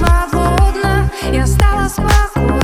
свободна, я стала спокойна.